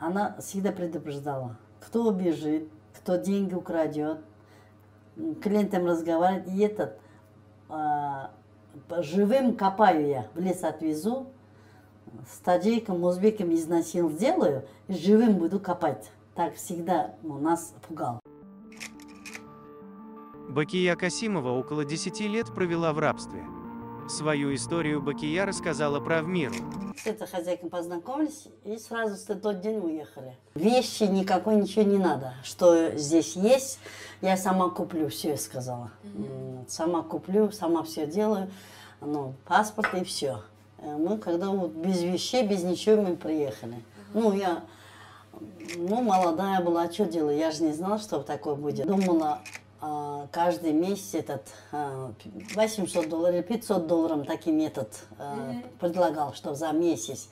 она всегда предупреждала, кто убежит, кто деньги украдет, клиентам разговаривать, и этот, а, живым копаю я, в лес отвезу, с таджиком, узбеком изнасил сделаю, и живым буду копать. Так всегда ну, нас пугал. Бакия Касимова около 10 лет провела в рабстве. Свою историю Бакия рассказала про в миру. С этой хозяйкой познакомились и сразу в тот день уехали. Вещи никакой, ничего не надо. Что здесь есть, я сама куплю, все я сказала. Mm-hmm. Сама куплю, сама все делаю. Ну, паспорт и все. Э, мы когда вот без вещей, без ничего мы приехали. Mm-hmm. Ну, я ну, молодая была, а что делать? Я же не знала, что такое будет. Думала, каждый месяц этот 800 а, долларов, 500 долларов таким метод mm-hmm. предлагал, что за месяц.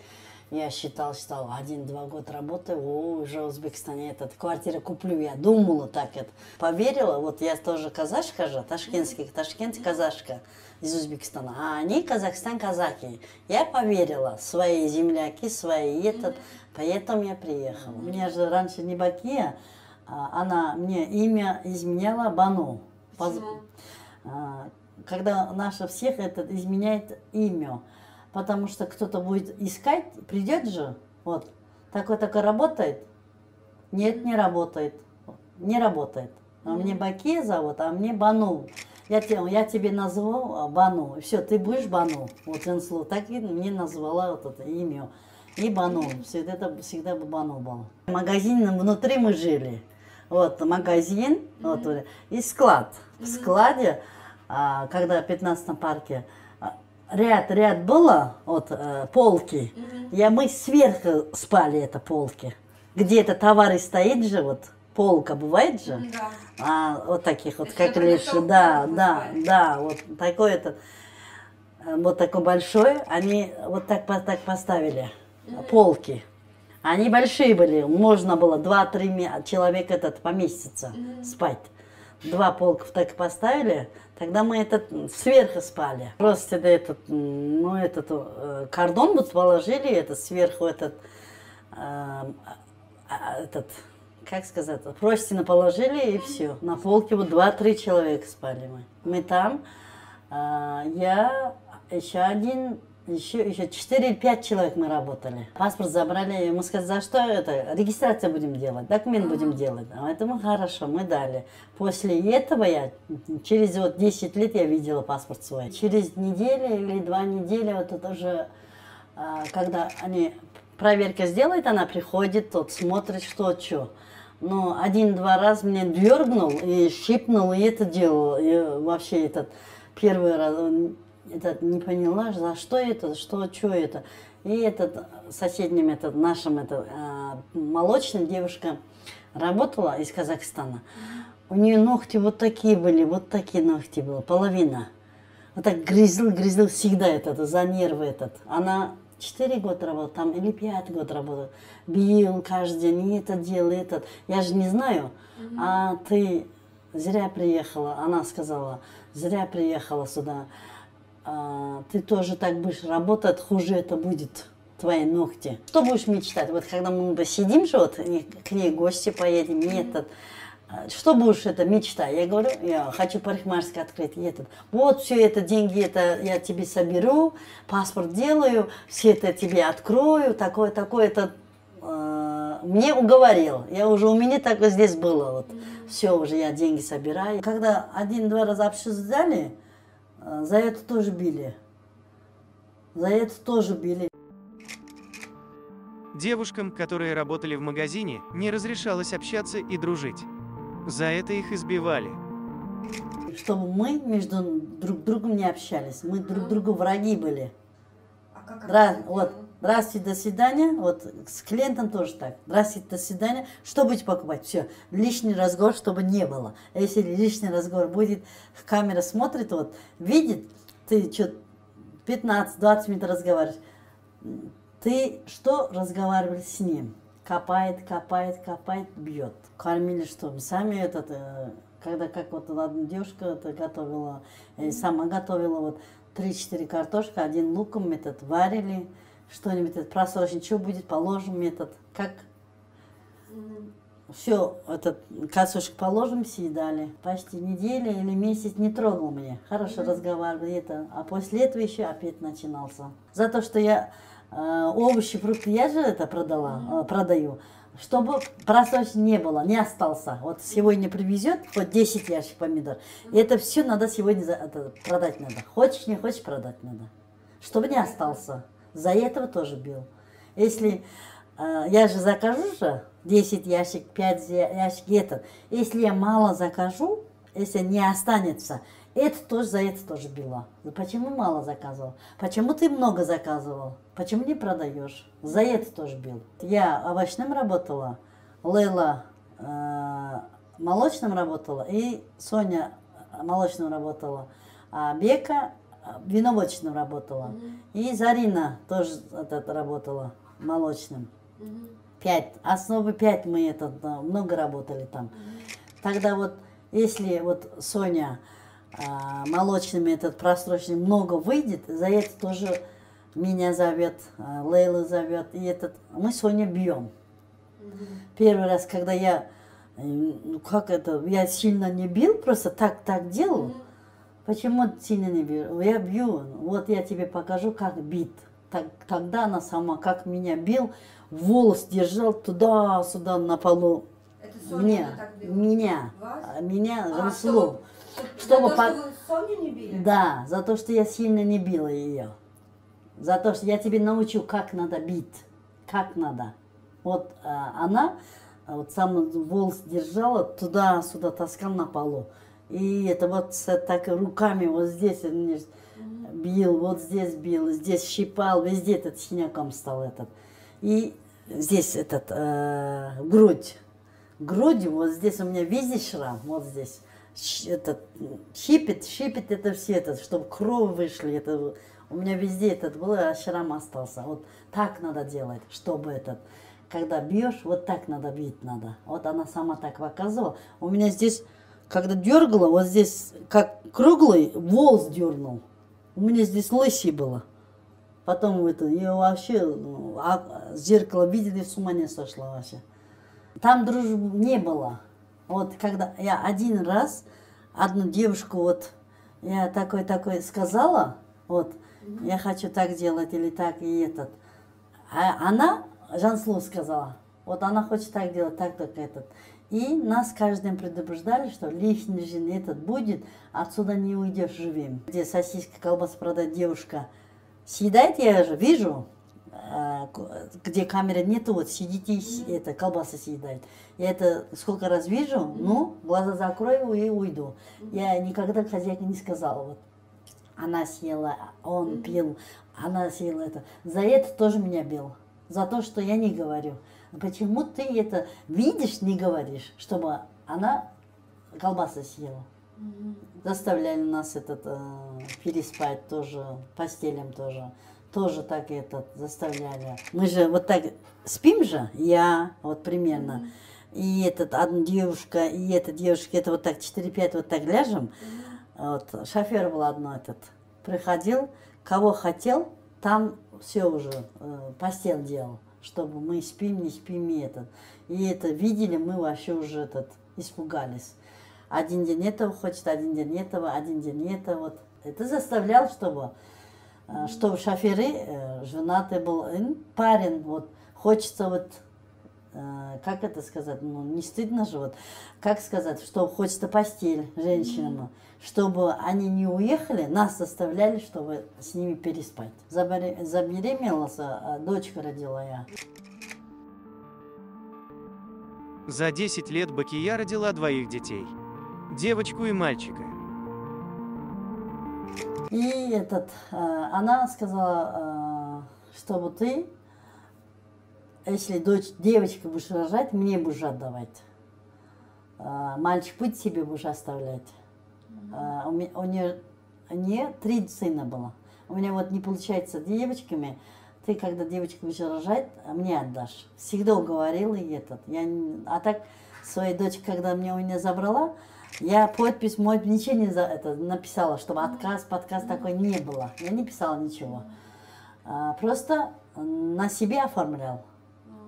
Я считал, что один-два года работаю, о, уже в Узбекистане этот квартиру куплю. Я думала так это. Поверила, вот я тоже казашка же, ташкентский, Ташкент казашка из Узбекистана, а они Казахстан казаки. Я поверила, свои земляки, свои этот, поэтому я приехала. У меня же раньше не Бакия, а, она мне имя изменяла Бану. Почему? А, когда наша всех это изменяет имя. Потому что кто-то будет искать, придет же, вот, такой-такой работает. Нет, не работает. Не работает. А мне Баке зовут, а мне Бану. Я, тебе, я тебе назвал Бану. Все, ты будешь Бану. Вот Инслу. Так и мне назвала вот это имя. И Бану. Всегда, это всегда Бану было. Магазин внутри мы жили вот магазин, mm-hmm. вот, и склад. Mm-hmm. В складе, а, когда в 15 парке, а, ряд, ряд было, вот, э, полки, mm-hmm. я, мы сверху спали, это полки. Где-то товары стоит же, вот, полка бывает же, да. а, вот таких вот, как лишь, да, да, да, вот такой этот, э, вот такой большой, они вот так, так поставили, mm-hmm. полки. Они большие были, можно было 2-3 человека этот поместиться, спать. Два полка так поставили, тогда мы этот сверху спали. Просто этот, ну, этот э, кордон вот положили, это сверху этот, э, этот, как сказать, простина положили и все. На полке вот два-три человека спали мы. Мы там, э, я, еще один еще, еще 4-5 человек мы работали. Паспорт забрали, ему сказали, за что это? Регистрация будем делать, документ ага. будем делать. А это мы хорошо, мы дали. После этого я, через вот 10 лет я видела паспорт свой. Через неделю или два недели, вот это уже, а, когда они проверка сделает, она приходит, тот смотрит, что, что. Но один-два раз мне дергнул и щипнул, и это делал. И вообще этот первый раз этот не поняла, за что это, что, что это. И этот соседним, этот нашим, это э, молочная девушка работала из Казахстана. У нее ногти вот такие были, вот такие ногти было, половина. Вот так грызл, грызл всегда этот, за нервы этот. Она четыре года работала там или пять год работала. Бил каждый день, и это делал, этот. Я же не знаю. А ты зря приехала. Она сказала, зря приехала сюда а, ты тоже так будешь работать, хуже это будет твои ногти. Что будешь мечтать? Вот когда мы посидим же, вот к ней гости поедем, mm-hmm. этот, а, что будешь это мечта? Я говорю, я хочу парикмахерский открыть. И этот, вот все это деньги, это я тебе соберу, паспорт делаю, все это тебе открою, такое, такое, это э, мне уговорил. Я уже у меня так здесь было, вот все уже я деньги собираю. Когда один-два раза обсуждали, за это тоже били. За это тоже били. Девушкам, которые работали в магазине, не разрешалось общаться и дружить. За это их избивали. Чтобы мы между друг другом не общались. Мы друг другу враги были. А как Раз, вот, Здравствуйте, до свидания. Вот с клиентом тоже так. Здравствуйте, до свидания. Что будете покупать? Все. Лишний разговор, чтобы не было. А если лишний разговор будет, камера смотрит, вот, видит, ты что 15-20 минут разговариваешь. Ты что разговариваешь с ним? Копает, копает, копает, бьет. Кормили что? Сами этот, э, когда как вот одна девушка это готовила, и сама готовила вот 3-4 картошка, один луком этот варили, что-нибудь, этот просрочный, что будет, положим метод, как Все, этот косушек положим, съедали. Почти неделя или месяц не трогал меня. Хорошо разговаривали, это. А после этого еще опять начинался. За то, что я э, овощи, фрукты, я же это продала, э, продаю. Чтобы просрочки не было, не остался. Вот сегодня привезет хоть 10 ящик помидор. И это все надо сегодня за, это, продать надо. Хочешь, не хочешь, продать надо. Чтобы не остался. За этого тоже бил. Если э, я же закажу же, 10 ящик, 5 ящик, этот. Если я мало закажу, если не останется, это тоже за это тоже била. Почему мало заказывал? Почему ты много заказывал? Почему не продаешь? За это тоже бил. Я овощным работала, Лейла э, молочным работала и Соня молочным работала. А Бека виноводочным работала. Mm-hmm. И Зарина тоже этот, работала молочным. Пять. Основы пять мы это много работали там. Тогда вот, если вот Соня а, молочными этот просроченный много выйдет, за это тоже меня зовет, а, Лейла зовет, и этот, мы Соня бьем. Первый раз, когда я, э, ну как это, я сильно не бил, просто так, так делал. Почему сильно не бил? Я бью, вот я тебе покажу, как бит. Так, тогда она сама, как меня бил, волос держал туда-сюда на полу. Это меня, меня, Вас? а, меня А, занесло. Чтобы, Чтобы за по- то, что Соню не били? Да, за то, что я сильно не била ее. За то, что я тебе научу, как надо бить. Как надо. Вот а, она а, вот сам волос держала, туда-сюда таскал на полу. И это вот так руками вот здесь мне бил, вот здесь бил, здесь щипал, везде этот синяком стал этот. И здесь этот э, грудь. Грудь, вот здесь у меня везде шрам, вот здесь. Этот, м, щипит, щипит это все, это, чтобы кровь вышли. Это, у меня везде этот был, а шрам остался. Вот так надо делать, чтобы этот, когда бьешь, вот так надо бить надо. Вот она сама так показывала. У меня здесь, когда дергала, вот здесь, как круглый, волос дернул. У меня здесь лысий было. Потом это, я вообще, ну, а, зеркало видели, с ума не сошла вообще. Там дружбы не было. Вот когда я один раз одну девушку вот, я такой-такой сказала, вот, я хочу так делать или так и этот. А она, Жансулу сказала, вот она хочет так делать, так, так, этот. И нас каждым предупреждали, что лишний же этот будет, отсюда не уйдешь живым. Где сосиски, колбасы продает девушка, съедает, я же вижу, к- где камеры нету, вот сидите и это, колбасы съедает. Я это сколько раз вижу, ну, глаза закрою и уйду. Я никогда хозяйке не сказала, вот, она съела, он пил, она съела это. За это тоже меня бил. За то, что я не говорю. Почему ты это видишь, не говоришь, чтобы она колбасы съела? Заставляли нас этот э, переспать тоже, постелям тоже. Тоже так этот заставляли. Мы же вот так спим же, я вот примерно. И этот одна девушка, и эта девушка, это вот так 4-5 вот так ляжем. Вот, шофер был одно этот. Приходил, кого хотел, там все уже, э, постель делал, чтобы мы спим, не спим, и этот. И это видели, мы вообще уже этот, испугались. Один день этого хочет, один день этого, один день этого. Вот. Это заставлял, чтобы, э, чтобы шоферы, э, женатый был парень, вот, хочется вот, как это сказать, ну, не стыдно же, вот, как сказать, что хочется постель женщинам, чтобы они не уехали, нас заставляли, чтобы с ними переспать. Забере- Забеременела, а дочка родила я. За 10 лет Бакия родила двоих детей. Девочку и мальчика. И этот, э, она сказала, э, чтобы ты, если дочь, девочка будешь рожать, мне будешь отдавать. Э, Мальчик путь себе будешь оставлять. Э, У ме- у нее, у нее три сына было. У меня вот не получается девочками. Ты, когда девочку будешь рожать, а мне отдашь. Всегда уговорила и этот. Я, не- а так, своей дочь, когда мне у меня забрала, я подпись, мой ничего не за, это, написала, чтобы отказ, подказ такой не было. Я не писала ничего. А, просто на себе оформлял.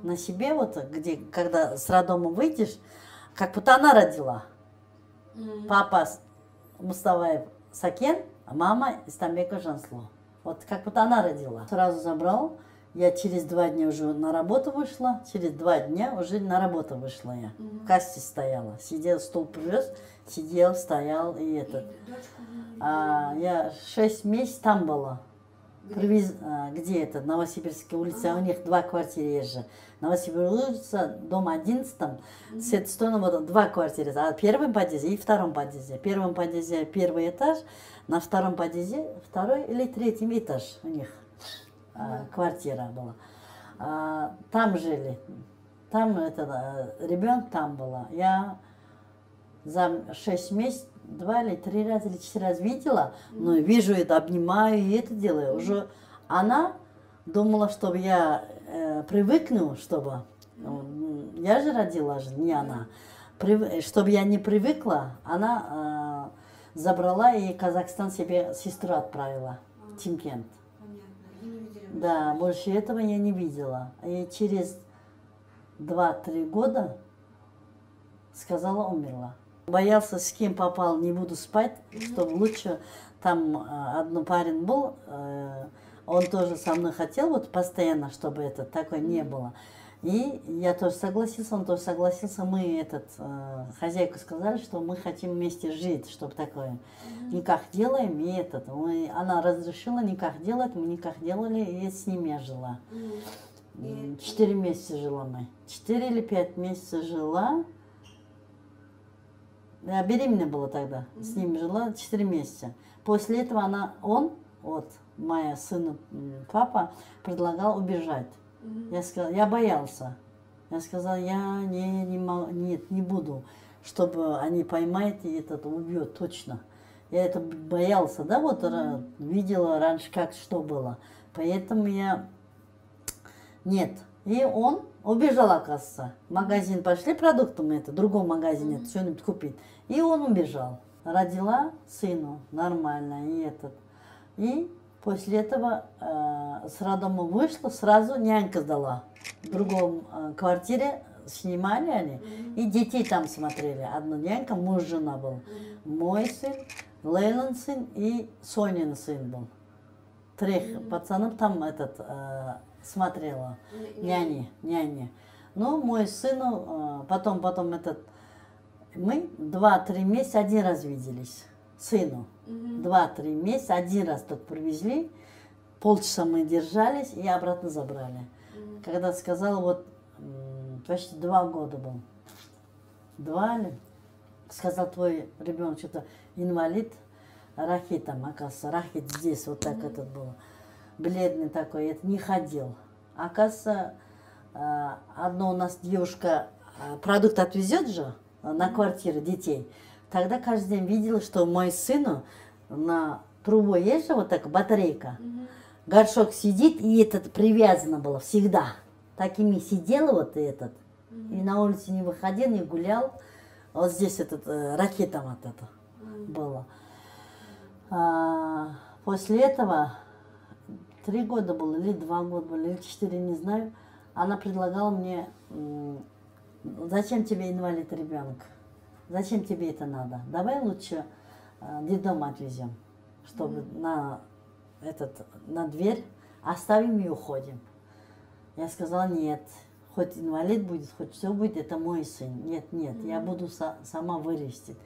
На себе, вот где, когда с роддома выйдешь, как будто она родила. Мгм. Папа Муставаев Сакен, а мама Истамбека Жансло. Вот как будто она родила. Сразу забрал. Я через два дня уже на работу вышла. Через два дня уже на работу вышла я. В кассе стояла. Сидел, стол привез, сидел, стоял и этот. А, я шесть месяцев там была. Где? Привез, а, где это? Новосибирская улица. У них два квартиры же. Новосибирская улица, дом 11, там, с этой стороны вот два квартиры. А в первом подъезде и втором подъезде. В первом подъезде первый этаж, на втором подъезде второй или третий этаж у них а, квартира была. А, там жили. Там это, ребенок там была. Я за 6 месяцев два или три раза или четыре раза видела, но вижу это, обнимаю и это делаю. Уже она думала, чтобы я э, привыкну, чтобы м, я же родила же, не она. Прив- чтобы я не привыкла, она э, забрала и Казахстан себе сестру отправила, в Тимкент. Понятно. Да, больше этого я не видела. И через 2-3 года сказала, умерла. Боялся, с кем попал, не буду спать, чтобы лучше. Там э, один парень был, э, он тоже со мной хотел, вот постоянно, чтобы это такое не было. И я тоже согласился, он тоже согласился. Мы этот э, хозяйку сказали, что мы хотим вместе жить, чтобы такое. Никак делаем, и этот. Мы, она разрешила никак делать, мы никак делали, и с ним я жила. Четыре месяца жила мы. Четыре или пять месяцев жила. Я беременна была тогда. С ним жила четыре месяца. После этого она, он, вот, моя сын, м, папа, предлагал убежать. Я сказала, я боялся. Я сказала, я не, не мо- нет, не буду, чтобы они поймают и этот убьет точно. Я это боялся, да, вот ра- видела раньше, как что было. Поэтому я нет. И он убежал, оказывается. В магазин пошли продукты мы это, в другом магазине это что-нибудь купить. И он убежал. Родила сыну нормально, и этот. И после этого э, с роддома вышла, сразу нянька сдала. В другом э, квартире снимали они, и детей там смотрели. Одна нянька, муж, жена был. Мой сын, Лейлан сын и Сонин сын был. Трех пацанов там этот э, смотрела. Ня- Няни, няни. Ну, мой сын, э, потом, потом этот, мы два-три месяца один раз виделись, сыну. Два-три месяца один раз только привезли, полчаса мы держались и обратно забрали. Мгм. Когда сказала, вот почти два года был, два ли, сказал твой ребенок что-то инвалид, рахит там, оказывается, рахит здесь, вот так этот был, бледный такой, это не ходил. Оказывается, э, одна у нас девушка э, продукт отвезет же на квартиру детей. Тогда каждый день видела, что мой сын на трубу есть же вот так батарейка, Мгм. горшок сидит, и этот привязано было всегда. Такими сидела вот и этот. И на улице не выходил, не гулял. Вот здесь этот э, ракета вот это Мгм. было. А, после этого три года было, или два года было, или четыре, не знаю. Она предлагала мне, зачем тебе инвалид ребенок? Зачем тебе это надо? Давай лучше э, детдом отвезем, чтобы на, этот, на дверь оставим и уходим. Я сказала, нет, хоть инвалид будет, хоть все будет, это мой сын. Нет, нет, я буду са- сама вырастить.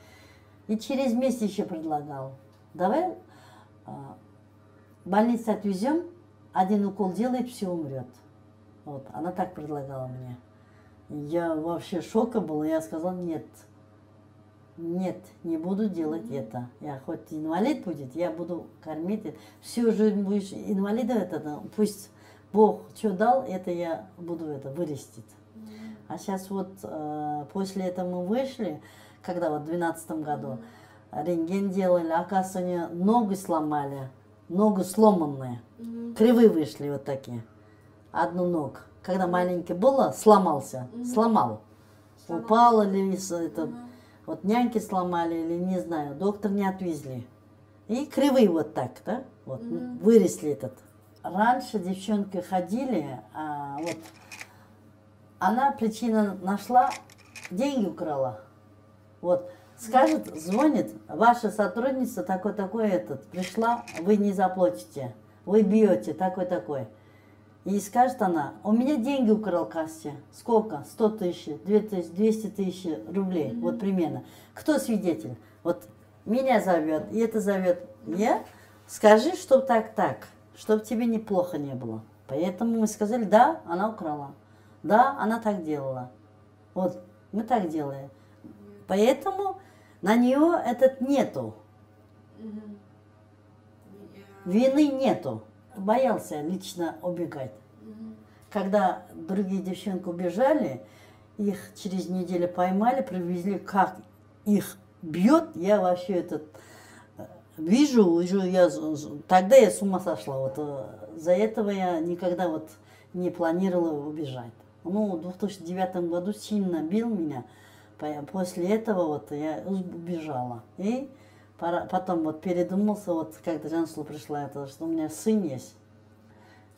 И через месяц еще предлагал, давай в больницу отвезем, один укол делает, все умрет. Вот, она так предлагала мне. Я вообще шока была, я сказала, нет, нет, не буду делать это. Я хоть инвалид будет, я буду кормить. Всю жизнь будешь инвалидом, это, пусть Бог что дал, это я буду это вырастить. А сейчас вот э, после этого мы вышли, когда вот в 2012 году рентген делали, оказывается, у нее ногу сломали, ногу сломанные, кривые вышли вот такие, одну ногу. Когда маленький было, сломался, сломал. Сломал. Упал или это. Вот няньки сломали или не знаю, доктор не отвезли. И кривые вот так, да, вот выросли этот. Раньше девчонки ходили, а вот она причина нашла, деньги украла. Вот, скажет, звонит, ваша сотрудница такой-такой этот, пришла, вы не заплатите, вы бьете такой-такой. И скажет она, у меня деньги украл кассе. Сколько? 100 тысяч, 200 тысяч рублей, вот примерно. Кто свидетель? Вот меня зовет, и это зовет. Я? Скажи, что так-так, чтобы тебе неплохо не было. Поэтому мы сказали, да, она украла. Да, она так делала. Вот, мы так делаем. Поэтому на нее этот нету. Вины нету. Боялся лично убегать. Когда другие девчонки убежали, их через неделю поймали, привезли, как их бьет, я вообще этот э, вижу, уже я тогда я с ума сошла. Вот э, за этого я никогда вот не планировала убежать. Ну, в 2009 году сильно бил меня. По- После этого вот я убежала. И пора- потом вот передумался, вот когда Жанслу пришла, это, что у меня сын есть.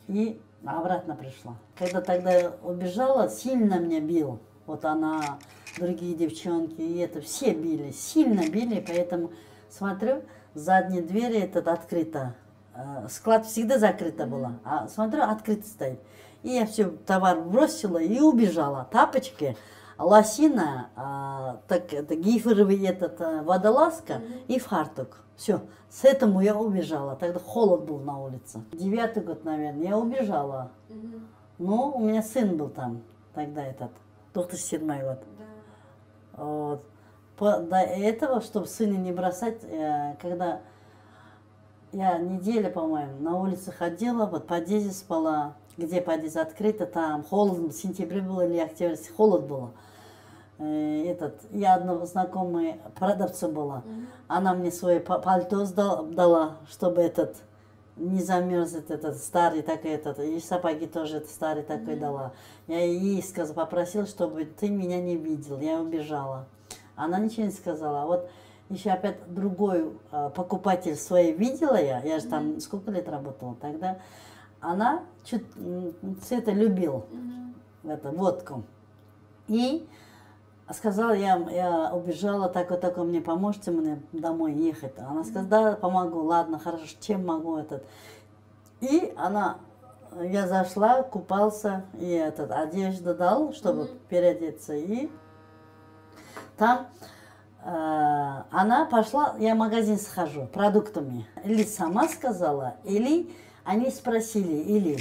И обратно пришла. Когда тогда убежала, сильно меня бил. Вот она, другие девчонки, и это все били, сильно били, поэтому смотрю, задняя дверь этот открыта. Э, Склад всегда закрыта была, а смотрю, открыто стоит. И я все товар бросила и убежала. Тапочки, лосина, а, так это гиферовый этот а, водолазка и фартук. Все, с этому я убежала. Тогда холод был на улице. Девятый год, наверное, я убежала. Мгм. Ну, у меня сын был там тогда этот, 2007 год. Да. Вот. По- до этого, чтобы сына не бросать, э, когда я неделю, по-моему, на улице ходила, вот в подъезде спала, где подъезд открыто, там холодно, в сентябре было или октябре, холод было. Э, Этот, я одного знакомой продавца была, Мгм. она мне свое па- пальто сдал- дала, чтобы этот не замерз этот старый такой этот, и сапоги тоже этот старый такой дала. Я ей сказала, попросила, чтобы ты меня не видел, я убежала. Она ничего не сказала. Вот еще опять другой а, покупатель свой видела я, я же там сколько лет работала тогда, она чуть это любил, Мгм. это, водку. И сказала, я, я убежала, такой такой мне поможете мне домой ехать. Она сказала, да, помогу, ладно, хорошо, чем могу этот. И она, я зашла, купался, и этот, одежду дал, чтобы Мгм. переодеться. И там э, она пошла, я в магазин схожу, продуктами. Или сама сказала, или они спросили, или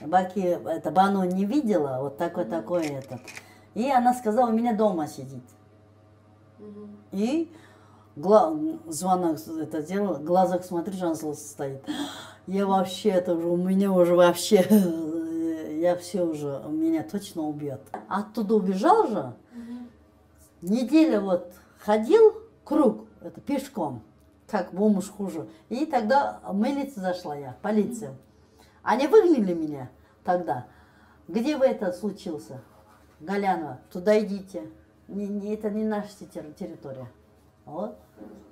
Баки, это Бану не видела, вот такой такой этот. И она сказала, у меня дома сидит. И гла- звонок это делал, глазах смотрю, Жансл стоит. Я вообще, это уже, у меня уже вообще, я все уже, меня точно убьет. Оттуда убежал же, неделя вот ходил круг, это пешком, как бомж хуже. И тогда в милицию зашла я, в полицию. Они выгнали меня тогда. Где вы это случился? Галянова, туда идите. Не, не, это не наша терри- территория. Вот.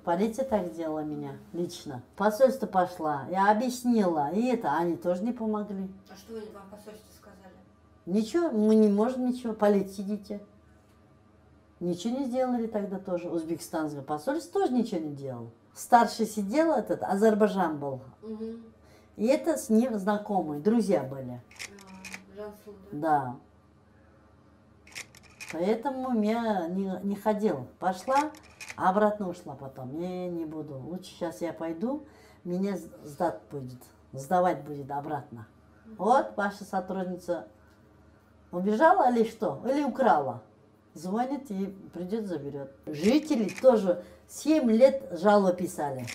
Полиция так сделала меня лично. Посольство пошла, я объяснила, и это, они тоже не помогли. А что они вам в посольстве сказали? Ничего, мы не можем ничего, полиция идите. Ничего не сделали тогда тоже. Узбекистанское посольство тоже ничего не делал. Старший сидел этот, Азербайджан был. Мгм. И это с ним знакомые, друзья были. А, Жансу, да? Да. Поэтому я не, не ходил. Пошла, а обратно ушла потом. Не, не буду. Лучше сейчас я пойду, меня сдать будет. Сдавать будет обратно. Вот ваша сотрудница убежала или что? Или украла? Звонит и придет, заберет. Жители тоже 7 лет жалобы писали.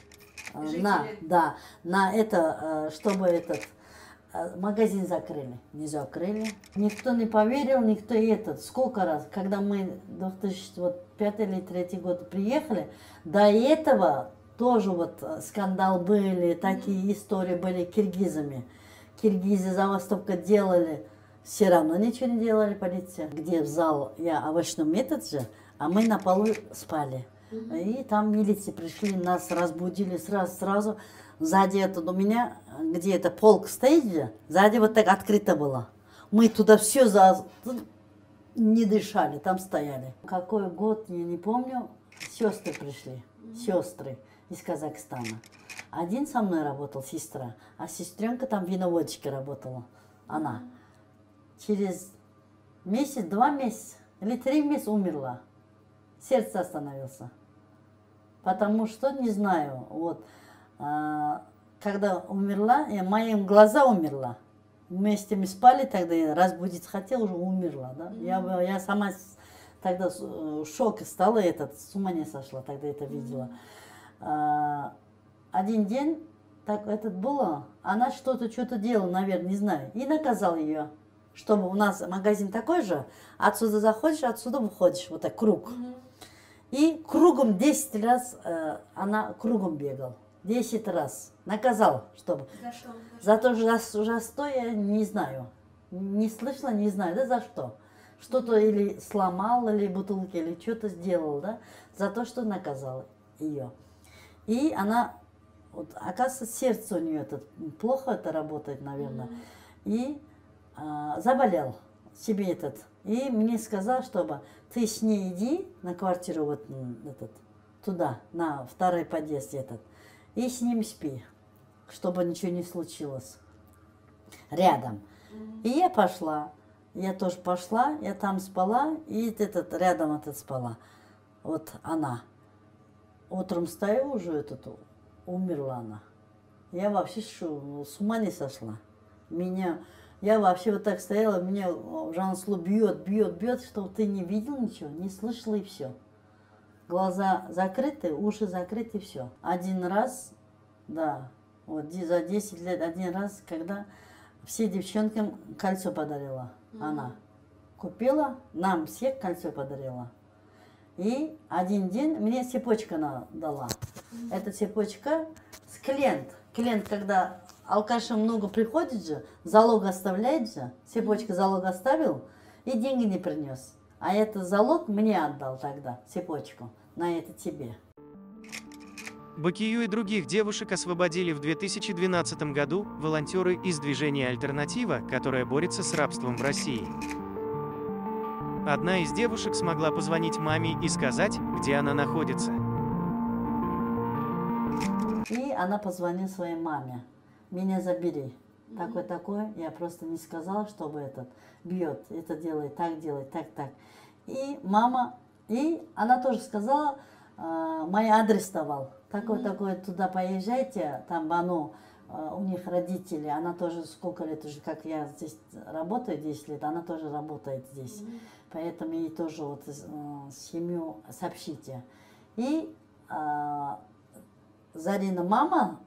Э, На, Жители? да, на это, э, чтобы этот магазин закрыли. Не закрыли. Никто не поверил, никто и этот. Сколько раз, когда мы 2005 или 2003 год приехали, до этого тоже вот э, скандал были, такие истории были киргизами. Киргизы забастовка делали, все равно ничего не делали полиция. Где в зал, я овощном метод же, а мы на полу спали. И там милиции пришли, нас разбудили сразу, сразу. Сзади это у меня, где это полк стоит же, сзади вот так открыто было. Мы туда все за... не дышали, там стояли. Какой год, я не помню, сестры пришли, сестры из Казахстана. Один со мной работал, сестра, а сестренка там виноводочкой работала, она. Через месяц, два месяца или три месяца умерла. Сердце остановился. Потому что, не знаю, вот, а, когда умерла, я, моим глаза умерла. Вместе мы спали тогда, я разбудить хотел, уже умерла, да. Я, бы- я сама с- тогда э, в шоке стала, этот, с ума не сошла, тогда это видела. А, один день, так этот было, она что-то, что-то делала, наверное, не знаю, и наказал ее, чтобы у нас магазин такой же, отсюда заходишь, отсюда выходишь, вот так, круг. И кругом 10 раз э, она кругом бегал. 10 раз. Наказал, чтобы. За что? За то, за, за что я не знаю. Не слышала, не знаю, да за что. Что-то или сломал, или бутылки, или что-то сделал, да. За то, что наказал ее. И она, вот, оказывается, сердце у нее это, плохо это работает, наверное. И а, заболел себе этот. И мне сказал, чтобы ты с ней иди на квартиру вот этот, туда, на второй подъезд этот, и с ним спи, чтобы ничего не случилось. Рядом. И я пошла. Я тоже пошла, я там спала, и этот рядом этот спала. Вот она. Утром стою уже, этот, умерла она. Я вообще шу- с ума не сошла. Меня, я вообще вот так стояла, меня Жанслу бьет, бьет, бьет, что ты не видел ничего, не слышал и все. Глаза закрыты, уши закрыты, все. Один раз, да, вот за 10 лет один раз, когда все девчонкам кольцо подарила она. Купила, нам всех кольцо подарила. И один день мне цепочка она дала. Эта цепочка с клиент. Клиент, когда алкаша много приходит же, залог оставляет же, цепочка залог оставил и деньги не принес. А это залог мне отдал тогда, цепочку, на это тебе. Бакию и других девушек освободили в 2012 году волонтеры из движения «Альтернатива», которое борется с рабством в России. Одна из девушек смогла позвонить маме и сказать, где она находится. И она позвонила своей маме. Меня забери. Такой такой. Я просто не сказала, чтобы этот бьет. Это делает, так делает, так, так. И мама, и она тоже сказала, мой адрес давал. Такой, такой, туда поезжайте, там Бану, э, у них родители, она тоже сколько лет уже, как я здесь работаю, 10 лет, она тоже работает здесь. Поэтому ей тоже вот э, семью сообщите. И э, Зарина мама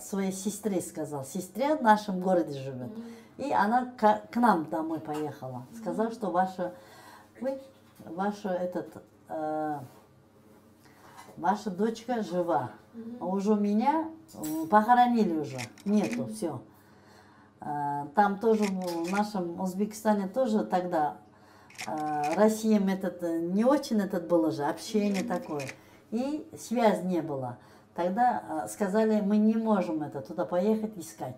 своей сестре сказала, сестре в нашем городе живет. И она к, к нам домой поехала. Сказала, что ваша, вы, ваша этот, э, ваша дочка жива. А уже меня похоронили уже, нету, все. Там тоже в нашем Узбекистане тоже тогда э, Россиям этот э, не очень этот было же общение такое и связь не было. Тогда э, сказали, мы не можем это туда поехать искать.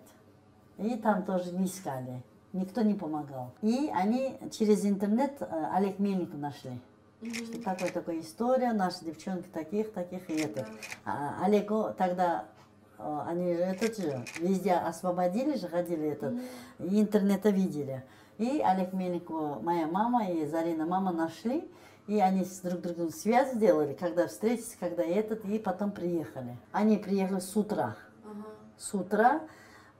И там тоже не искали. Никто не помогал. И они через интернет э, Олег Мельников нашли. Что такое такая история, наши девчонки таких, таких и это. А Олегу тогда э, они же этот же везде освободили же, ходили этот, и интернета видели. И Олег Мельников, моя мама и Зарина мама нашли, и они с друг другом связь сделали, когда встретились, когда этот, и потом приехали. Они приехали с утра. С утра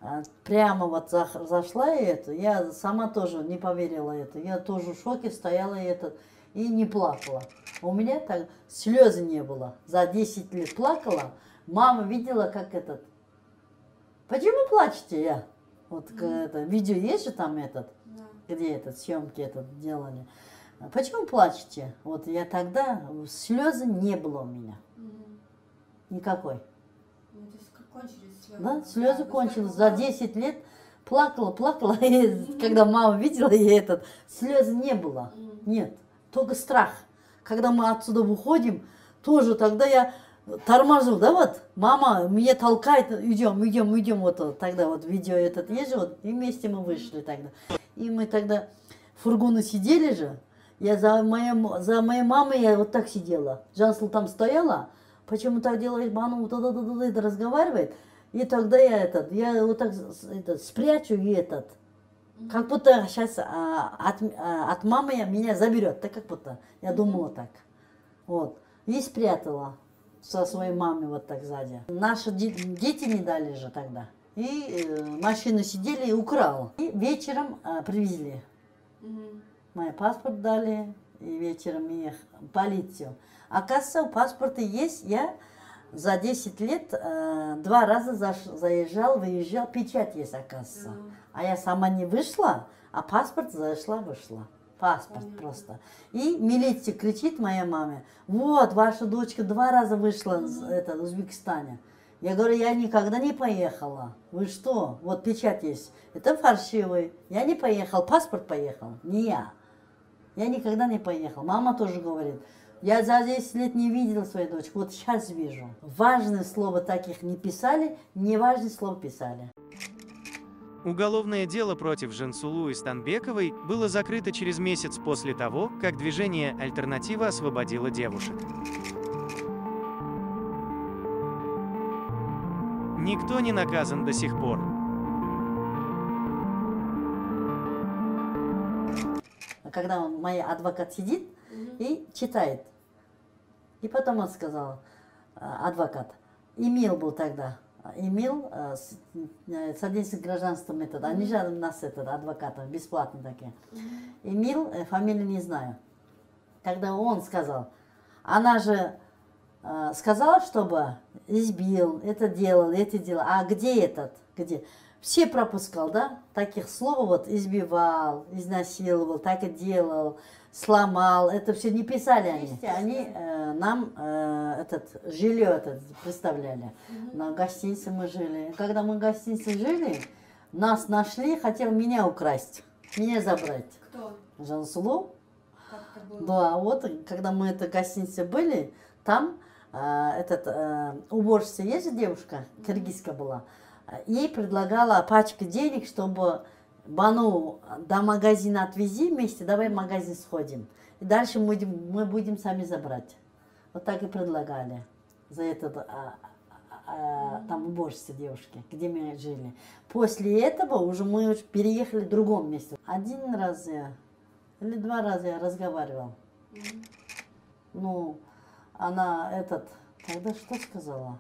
а, прямо вот зашла и это, я сама тоже не поверила это, я тоже в шоке стояла и это, и не плакала. У меня так слезы не было. За 10 лет плакала, мама видела, как этот. Почему плачете я? Вот к- это, видео есть же там этот, Да. где этот съемки этот делали. А Почему плачете? Вот я тогда слезы не было у меня Мгм. никакой. Ну, то есть кончились слезы? Да, слезы вы кончились. сколько За 10 лет плакала, плакала. И когда мама видела, и этот, слез не было. Нет, только страх. Когда мы отсюда выходим, тоже тогда я тормозил, да, вот, мама меня толкает, идем, идем, идем, вот тогда вот видео этот есть же, вот, и вместе мы вышли тогда. И мы тогда в фургоне сидели же, Я за моей, за моей мамой я вот так сидела. Жансул там стояла. Почему так делает Бану? Вот это, это, это разговаривает. И тогда я этот, я вот так этот, спрячу и этот. Как будто сейчас от, а, от мамы я- меня заберет. Так как будто. Я думала так. Вот. И спрятала со своей мамой вот так сзади. Наши де- дети не дали же тогда. И э, машину сидели и украл. И вечером э, привезли. Мгм. Мой паспорт дали, и вечером их полицию. Оказывается, у паспорта есть, я за 10 лет э, два раза заш- заезжал, выезжал, печать есть, оказывается. Ага. А я сама не вышла, а паспорт зашла, вышла. Паспорт Понятно. просто. И милиция кричит моей маме, вот, ваша дочка два раза вышла из это, в Узбекистане. Я говорю, я никогда не поехала. Вы что? Вот печать есть. Это фальшивый. Я не поехал, паспорт поехал, не я. Я никогда не поехал. Мама тоже говорит, я за 10 лет не видела свою дочку, вот сейчас вижу. Важные слова таких не писали, неважные слова писали. Уголовное дело против Жансулу и Станбековой было закрыто через месяц после того, как движение «Альтернатива» освободило девушек. Никто не наказан до сих пор. когда мой адвокат сидит и читает. И потом он сказал, э, адвокат, Эмил был тогда, Эмил э, с, э, содействие гражданством этот, они же нас этот, адвокатов, бесплатно такие. Э, фамилию не знаю. Когда он сказал, она же э, сказала, чтобы избил, это делал, это делал. А где этот? Где? Все пропускал, да? Таких слов вот избивал, изнасиловал, так и делал, сломал. Это все не писали они. Они э, нам э, этот жилье этот представляли. На гостинице мы жили. Когда мы в гостинице жили, нас нашли, хотел меня украсть, меня забрать. Кто? Жансулу, это да, вот когда мы в этой гостинице были, там э, этот э, уборщица есть девушка, киргизка была, э, ей предлагала пачку денег, чтобы Бану до магазина отвези вместе, давай в магазин сходим. И дальше мы будем, мы будем сами забрать. Вот так и предлагали за этот а, а, а, там уборщица девушки, где мы жили. После этого уже мы переехали в другом месте. Один раз я или два раза я разговаривал. Ну, она этот, тогда что сказала?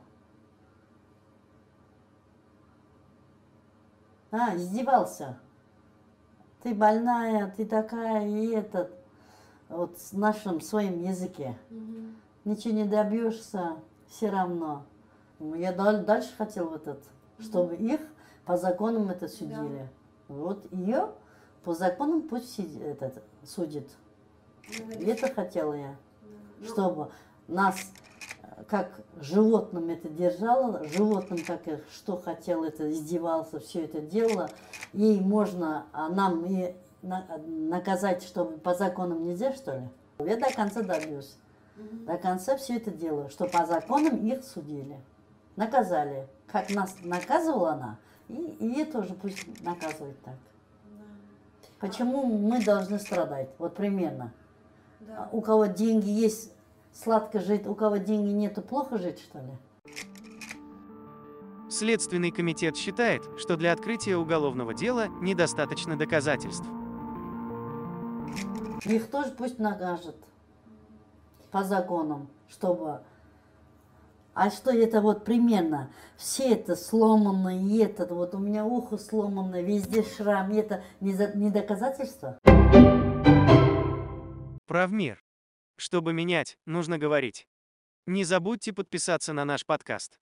А, издевался. Ты больная, ты такая, и этот, вот с нашим своим языке. Мгм. Ничего не добьешься, все равно. Ну, Я дал- дальше хотел вот этот, чтобы их по законам это судили. Вот ее по законам пусть сид- этот, судит. И Говоришь. это хотела я Ну, чтобы нас как животным это держало, животным как их что хотел, это издевался, все это делало, и можно а, нам и на- наказать, чтобы по законам нельзя, что ли? Я до конца добьюсь. До конца все это делаю, что по законам их судили, наказали. Как нас наказывала она, и, и ее тоже пусть наказывают так. Почему мы должны страдать? Вот примерно. Да. А У кого деньги есть, сладко жить, у кого деньги нету, плохо жить, что ли? Следственный комитет считает, что для открытия уголовного дела недостаточно доказательств. Их тоже пусть накажет по законам, чтобы... А что это вот примерно? Все это сломано, и это, вот у меня ухо сломано, везде шрам, и это не, за- не доказательство? Правмир. Чтобы менять, нужно говорить. Не забудьте подписаться на наш подкаст.